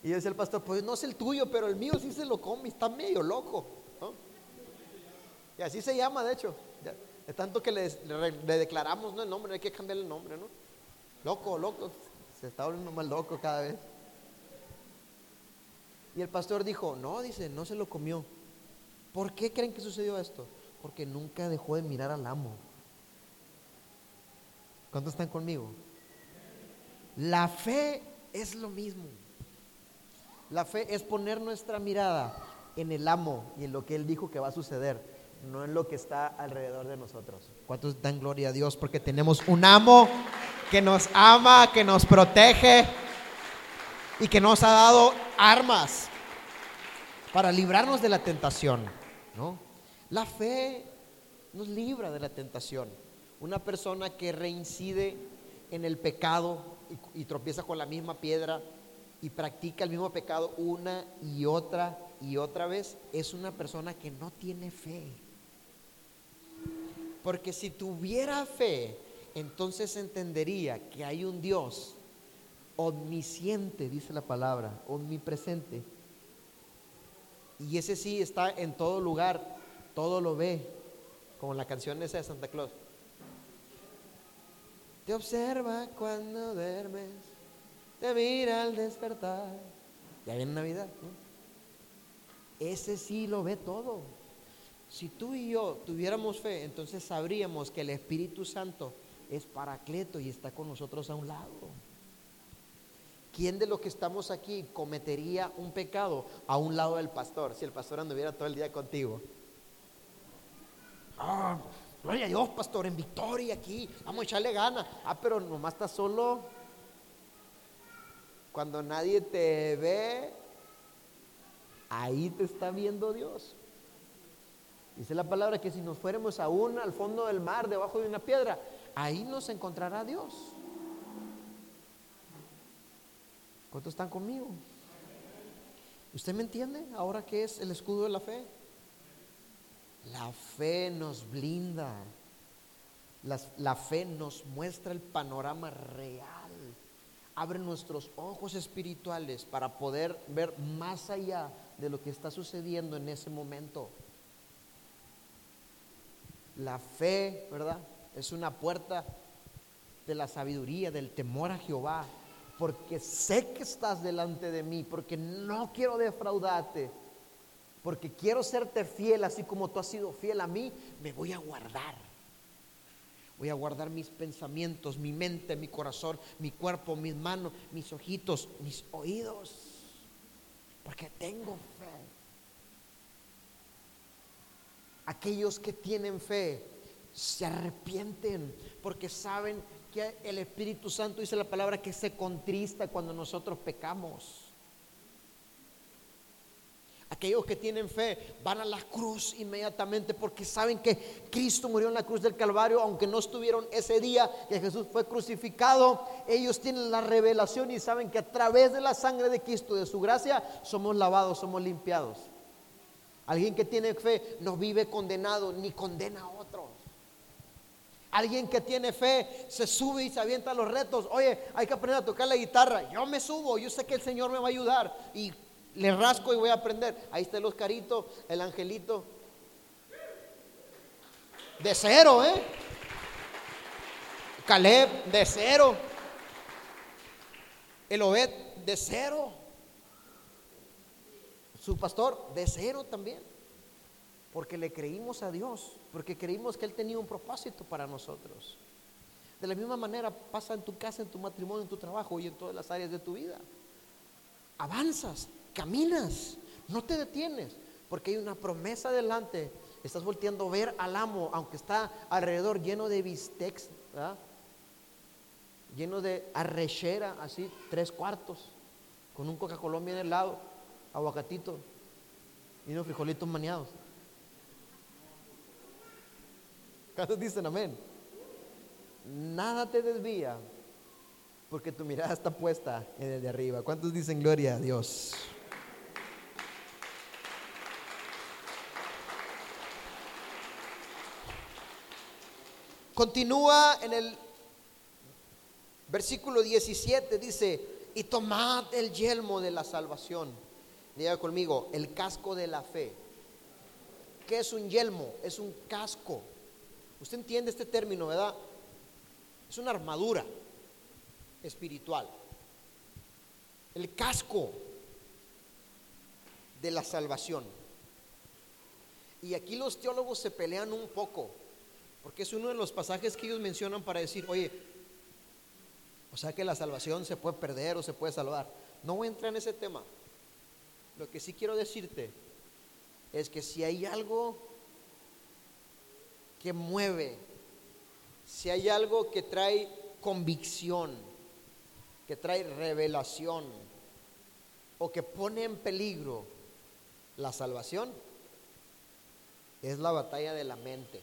Y dice el pastor, pues no es el tuyo, pero el mío sí se lo come, está medio loco. Y así se llama, de hecho. De tanto que le, declaramos ¿no? el nombre, hay que cambiar el nombre, ¿no? Loco, loco. Se está volviendo más loco cada vez. Y el pastor dijo, no, dice, no se lo comió. ¿Por qué creen que sucedió esto? Porque nunca dejó de mirar al amo. ¿Cuántos están conmigo? La fe es lo mismo. La fe es poner nuestra mirada en el amo y en lo que Él dijo que va a suceder, no en lo que está alrededor de nosotros. ¿Cuántos dan gloria a Dios? Porque tenemos un amo que nos ama, que nos protege y que nos ha dado armas para librarnos de la tentación. ¿no? La fe nos libra de la tentación. Una persona que reincide en el pecado y, y tropieza con la misma piedra y practica el mismo pecado una y otra y otra vez, es una persona que no tiene fe. Porque si tuviera fe, entonces entendería que hay un Dios omnisciente, dice la palabra, omnipresente. Y ese sí está en todo lugar, todo lo ve, como la canción esa de Santa Claus. Te observa cuando duermes te mira al despertar. Ya viene Navidad. Ese sí lo ve todo. Si tú y yo tuviéramos fe, entonces sabríamos que el Espíritu Santo es paracleto y está con nosotros a un lado. ¿Quién de los que estamos aquí cometería un pecado a un lado del pastor si el pastor anduviera todo el día contigo? Ah, gloria a Dios, pastor, en victoria aquí, vamos a echarle ganas. Ah, pero nomás está solo cuando nadie te ve, ahí te está viendo Dios. Dice la palabra que si nos fuéramos aún al fondo del mar, debajo de una piedra, ahí nos encontrará Dios. ¿Cuántos están conmigo? ¿Usted me entiende ahora qué es el escudo de la fe? La fe nos blinda. La, la, fe nos muestra el panorama real. Abre nuestros ojos espirituales para poder ver más allá de lo que está sucediendo en ese momento. La fe, ¿verdad? Es una puerta de la sabiduría, del temor a Jehová, porque sé que estás delante de mí, porque no quiero defraudarte, porque quiero serte fiel, así como tú has sido fiel a mí, me voy a guardar. Voy a guardar mis pensamientos, mi mente, mi corazón, mi cuerpo, mis manos, mis ojitos, mis oídos, porque tengo fe. Aquellos que tienen fe se arrepienten porque saben que el Espíritu Santo dice la palabra que se contrista cuando nosotros pecamos. Aquellos que tienen fe van a la cruz inmediatamente porque saben que Cristo murió en la cruz del Calvario, aunque no estuvieron ese día que Jesús fue crucificado. Ellos tienen la revelación y saben que a través de la sangre de Cristo, de su gracia, somos lavados, somos limpiados. Alguien que tiene fe no vive condenado ni condena a otros. Alguien que tiene fe se sube y se avienta los retos. Oye, hay que aprender a tocar la guitarra. Yo me subo, yo sé que el Señor me va a ayudar. Y le rasco y voy a aprender. Ahí está el Oscarito, el angelito. De cero, ¿eh? Caleb, de cero. El Obed, de cero. Su pastor, de cero también. Porque le creímos a Dios, porque creímos que Él tenía un propósito para nosotros. De la misma manera pasa en tu casa, en tu matrimonio, en tu trabajo y en todas las áreas de tu vida. Avanzas, caminas, no te detienes, porque hay una promesa delante. Estás volteando a ver al amo, aunque está alrededor lleno de bistecs, lleno de arrechera, así, tres cuartos, con un Coca-Cola en el lado, aguacatito y unos frijolitos maneados. ¿Cuántos dicen amén? Nada te desvía porque tu mirada está puesta en el de arriba. ¿Cuántos dicen gloria a Dios? Continúa en el versículo 17, dice, y tomad el yelmo de la salvación. Diga conmigo, el casco de la fe. ¿Qué es un yelmo? Es un casco. Usted entiende este término, ¿verdad? Es una armadura espiritual. El casco de la salvación. Y aquí los teólogos se pelean un poco, porque es uno de los pasajes que ellos mencionan para decir, oye, o sea que la salvación se puede perder o se puede salvar. No voy a entrar en ese tema. Lo que sí quiero decirte es que si hay algo que mueve, si hay algo que trae convicción, que trae revelación o que pone en peligro la salvación, es la batalla de la mente.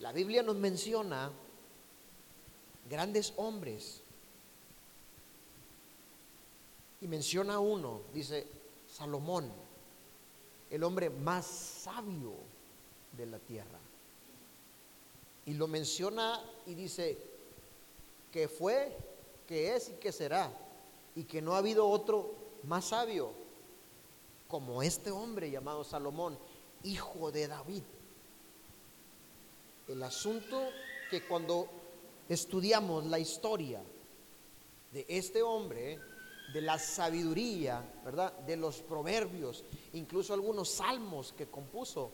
La Biblia nos menciona grandes hombres. Y menciona uno, dice Salomón, el hombre más sabio de la tierra. Y lo menciona y dice, que fue, que es y que será, y que no ha habido otro más sabio como este hombre llamado Salomón, hijo de David. El asunto que cuando estudiamos la historia de este hombre, de la sabiduría, ¿verdad? De los proverbios, incluso algunos salmos que compuso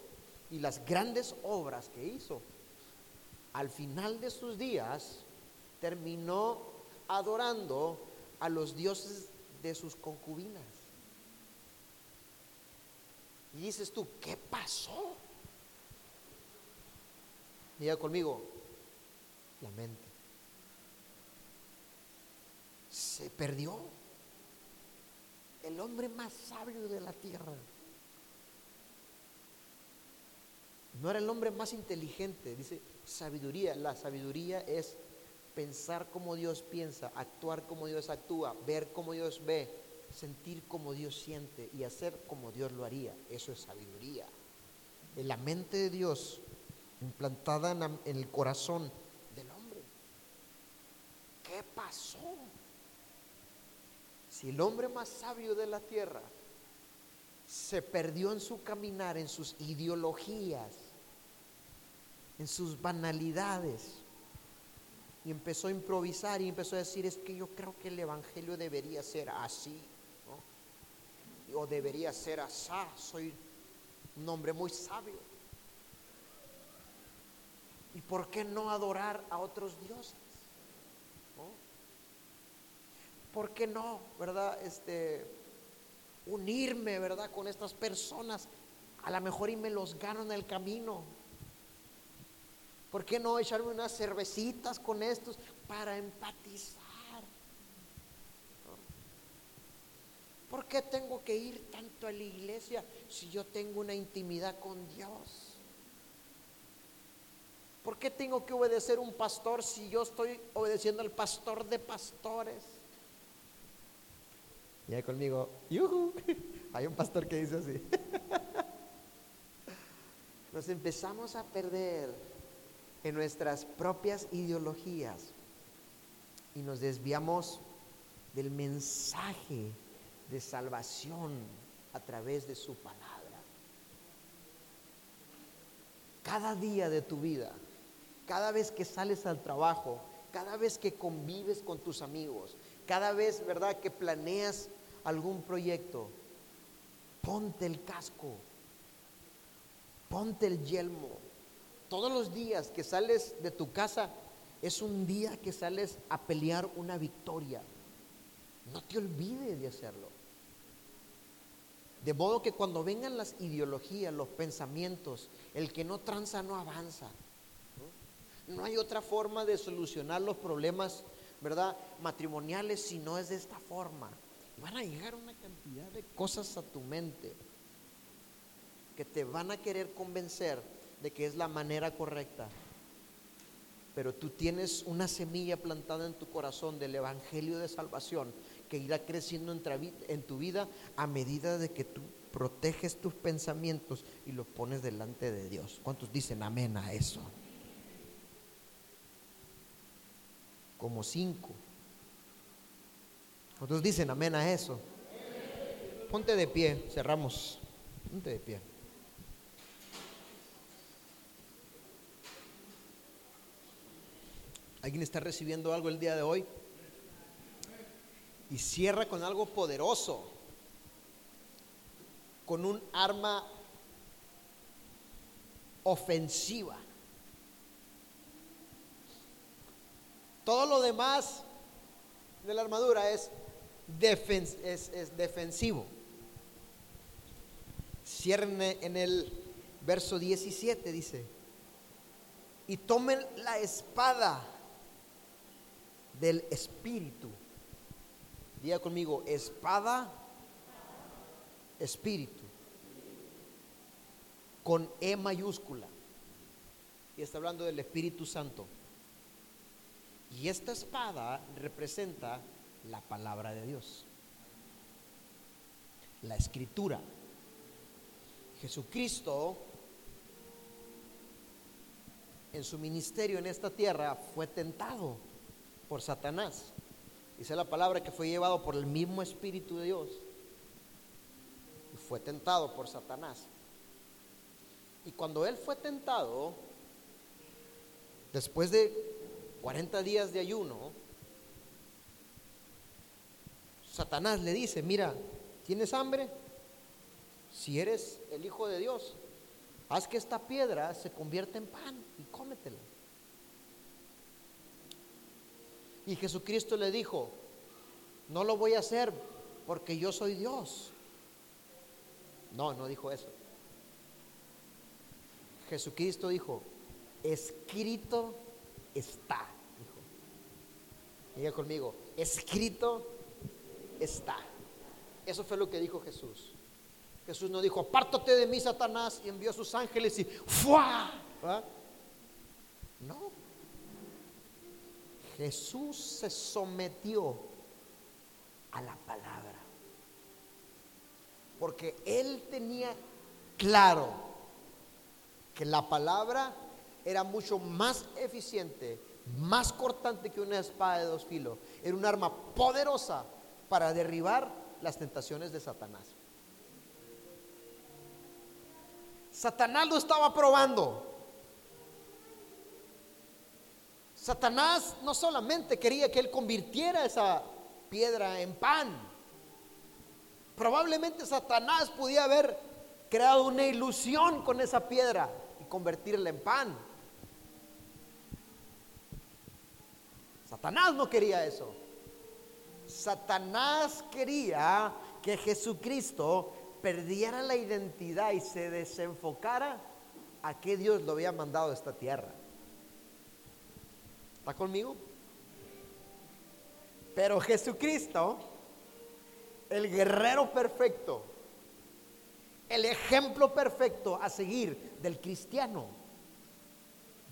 y las grandes obras que hizo. Al final de sus días, terminó adorando a los dioses de sus concubinas. Y dices tú, ¿qué pasó? Diga conmigo, la mente. Se perdió. El hombre más sabio de la tierra No era el hombre más inteligente, dice sabiduría. La sabiduría es pensar como Dios piensa, actuar como Dios actúa, ver como Dios ve, sentir como Dios siente y hacer como Dios lo haría. Eso es sabiduría. En la mente de Dios implantada en, el corazón del hombre. ¿Qué pasó? Si el hombre más sabio de la tierra se perdió en su caminar, en sus ideologías, en sus banalidades, y empezó a improvisar y empezó a decir, es que yo creo que el Evangelio debería ser así, o debería ser asá, soy un hombre muy sabio. ¿Y por qué no adorar a otros dioses? ¿Por qué no, verdad? Este, unirme, verdad, con estas personas. A lo mejor y me los gano en el camino. ¿Por qué no echarme unas cervecitas con estos para empatizar? ¿Por qué tengo que ir tanto a la iglesia si yo tengo una intimidad con Dios? ¿Por qué tengo que obedecer un pastor si yo estoy obedeciendo al pastor de pastores? Y conmigo, ¡yuhu! [laughs] Hay un pastor que dice así. [laughs] Nos empezamos a perder en nuestras propias ideologías y nos desviamos del mensaje de salvación a través de su palabra. Cada día de tu vida cada vez que sales al trabajo, cada vez que convives con tus amigos, cada vez, ¿verdad?, que planeas algún proyecto, ponte el casco, ponte el yelmo. Todos los días que sales de tu casa es un día que sales a pelear una victoria. No te olvides de hacerlo. De modo que cuando vengan las ideologías, los pensamientos, el que no tranza no avanza. No hay otra forma de solucionar los problemas, ¿verdad? Matrimoniales si no es de esta forma. Van a llegar una cantidad de cosas a tu mente que te van a querer convencer de que es la manera correcta. Pero tú tienes una semilla plantada en tu corazón del Evangelio de Salvación que irá creciendo en tu vida a medida de que tú proteges tus pensamientos y los pones delante de Dios. ¿Cuántos dicen amén a eso? como cinco. Otros dicen amén a eso. Ponte de pie, cerramos. Ponte de pie. ¿Alguien está recibiendo algo el día de hoy? Y cierra con algo poderoso, con un arma ofensiva. Todo lo demás de la armadura es, es, defensivo. Cierren en el verso 17, dice, y tomen la espada del Espíritu. Diga conmigo, espada, Espíritu. Con E mayúscula. Y está hablando del Espíritu Santo. Y esta espada representa la palabra de Dios, la escritura. Jesucristo en su ministerio en esta tierra fue tentado por Satanás. Dice la palabra que fue llevado por el mismo Espíritu de Dios y fue tentado por Satanás. Y cuando él fue tentado, después de 40 días de ayuno, Satanás le dice, mira, ¿tienes hambre? Si eres el Hijo de Dios, haz que esta piedra se convierta en pan y cómetela. Y Jesucristo le dijo, no lo voy a hacer porque yo soy Dios. No, no dijo eso. Jesucristo dijo, escrito está. Dijo. Diga conmigo, escrito está. Eso fue lo que dijo Jesús. Jesús no dijo, apártate de mí, Satanás, y envió a sus ángeles y ¡fua! No. Jesús se sometió a la palabra. Porque él tenía claro que la palabra era mucho más eficiente, más cortante que una espada de dos filos. Era un arma poderosa para derribar las tentaciones de Satanás. Satanás lo estaba probando. Satanás no solamente quería que él convirtiera esa piedra en pan. Probablemente Satanás podía haber creado una ilusión con esa piedra y convertirla en pan. Satanás no quería eso. Satanás quería que Jesucristo perdiera la identidad y se desenfocara a qué Dios lo había mandado a esta tierra. ¿Está conmigo? Pero Jesucristo, el guerrero perfecto, el ejemplo perfecto a seguir del cristiano,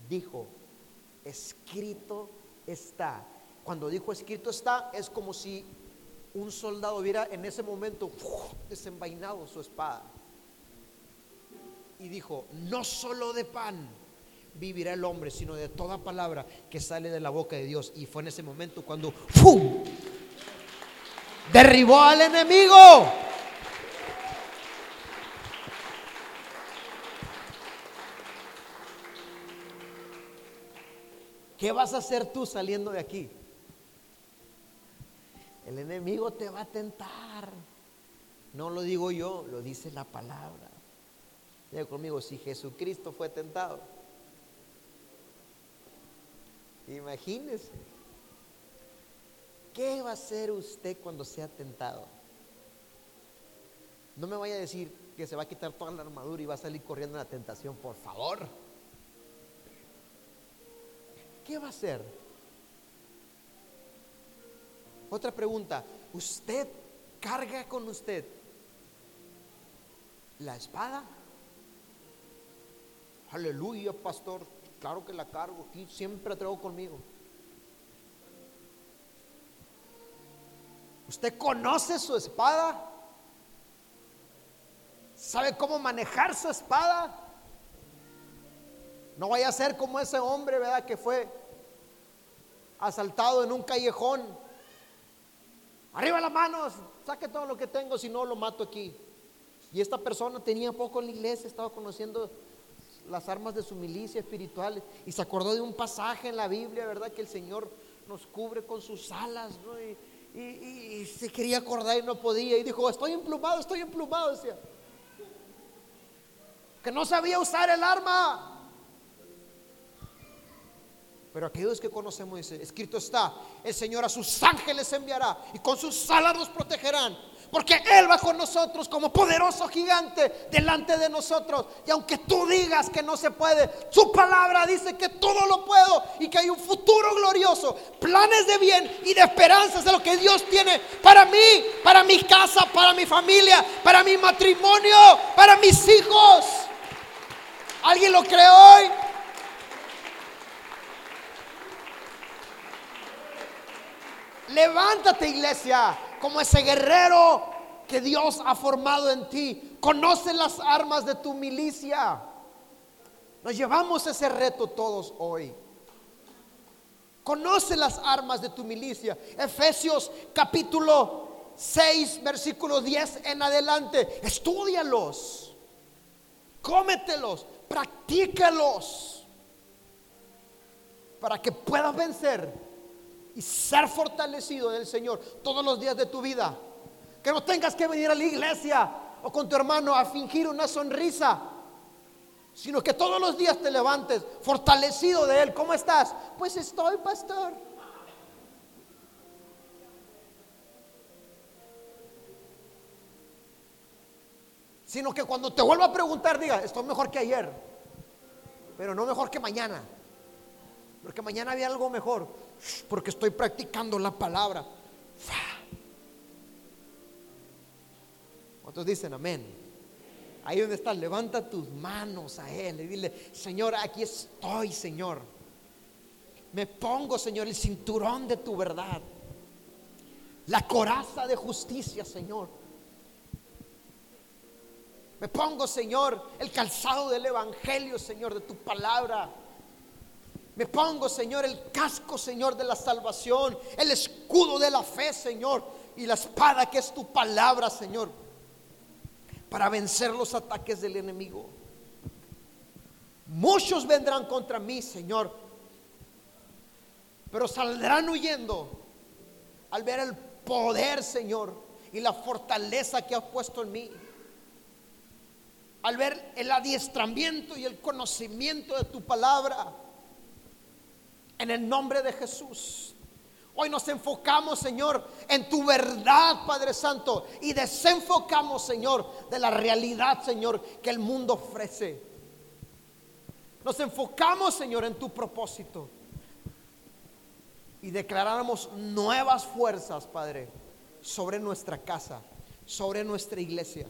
dijo, escrito está. Cuando dijo escrito está, es como si un soldado hubiera en ese momento desenvainado su espada. Y dijo, no solo de pan, vivirá el hombre, sino de toda palabra que sale de la boca de Dios. Y fue en ese momento cuando derribó al enemigo. ¿Qué vas a hacer tú saliendo de aquí? El enemigo te va a tentar. No lo digo yo, lo dice la palabra. Diga conmigo, si Jesucristo fue tentado, Imagínese. ¿Qué va a hacer usted cuando sea tentado? No me vaya a decir que se va a quitar toda la armadura y va a salir corriendo en la tentación, por favor. ¿Qué va a hacer? Otra pregunta, ¿usted carga con usted la espada? Aleluya, pastor. Claro que la cargo aquí, siempre la traigo conmigo. ¿Usted conoce su espada? ¿Sabe cómo manejar su espada? No vaya a ser como ese hombre, ¿verdad? Que fue asaltado en un callejón. Arriba las manos, saque todo lo que tengo, si no lo mato aquí. Y esta persona tenía poco en la iglesia, estaba conociendo las armas de su milicia espiritual y se acordó de un pasaje en la Biblia, ¿verdad? Que el Señor nos cubre con sus alas, ¿no? Y, se quería acordar y no podía. Y dijo, estoy emplumado, estoy emplumado, decía. Que no sabía usar el arma. Pero aquellos que conocemos dice, escrito está, el Señor a sus ángeles enviará y con sus alas nos protegerán porque Él va con nosotros como poderoso gigante delante de nosotros. Y aunque tú digas que no se puede, su palabra dice que todo lo puedo y que hay un futuro glorioso, planes de bien y de esperanzas de lo que Dios tiene para mí, para mi casa, para mi familia, para mi matrimonio, para mis hijos. ¿Alguien lo cree hoy? Levántate iglesia como ese guerrero que Dios ha formado en ti. Conoce las armas de tu milicia. Nos llevamos ese reto todos hoy. Conoce las armas de tu milicia. Efesios capítulo 6, versículo 10 en adelante. Estudialos. Cómetelos. Practícalos. Para que puedas vencer y ser fortalecido en el Señor todos los días de tu vida. Que no tengas que venir a la iglesia o con tu hermano a fingir una sonrisa, sino que todos los días te levantes fortalecido de Él. ¿Cómo estás? Pues estoy, pastor. Sino que cuando te vuelva a preguntar, diga, estoy mejor que ayer, pero no mejor que mañana. Porque mañana había algo mejor porque estoy practicando la palabra. ¿Cuántos dicen amén? Ahí donde estás, levanta tus manos a Él y dile, Señor, aquí estoy, Señor. Me pongo, Señor, el cinturón de tu verdad. La coraza de justicia, Señor. Me pongo, Señor, el calzado del Evangelio, Señor, de tu palabra. Me pongo, Señor, el casco, Señor, de la salvación, el escudo de la fe, Señor, y la espada que es tu palabra, Señor, para vencer los ataques del enemigo. Muchos vendrán contra mí, Señor, pero saldrán huyendo al ver el poder, Señor, y la fortaleza que has puesto en mí. Al ver el adiestramiento y el conocimiento de tu palabra. En el nombre de Jesús. Hoy nos enfocamos, Señor, en tu verdad, Padre Santo, y desenfocamos, Señor, de la realidad, Señor, que el mundo ofrece. Nos enfocamos, Señor, en tu propósito y declaráramos nuevas fuerzas, Padre, sobre nuestra casa, sobre nuestra iglesia,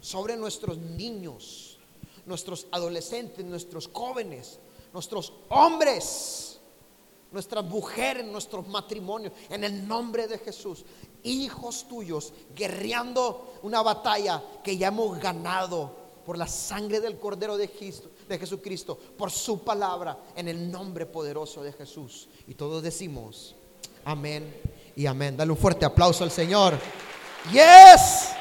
sobre nuestros niños, nuestros adolescentes, nuestros jóvenes, nuestros hombres, nuestras mujeres, nuestros matrimonios, en el nombre de Jesús, hijos tuyos, guerreando una batalla que ya hemos ganado por la sangre del Cordero de, Jesucristo, por su palabra, en el nombre poderoso de Jesús. Y todos decimos, amén y amén. Dale un fuerte aplauso al Señor. Yes.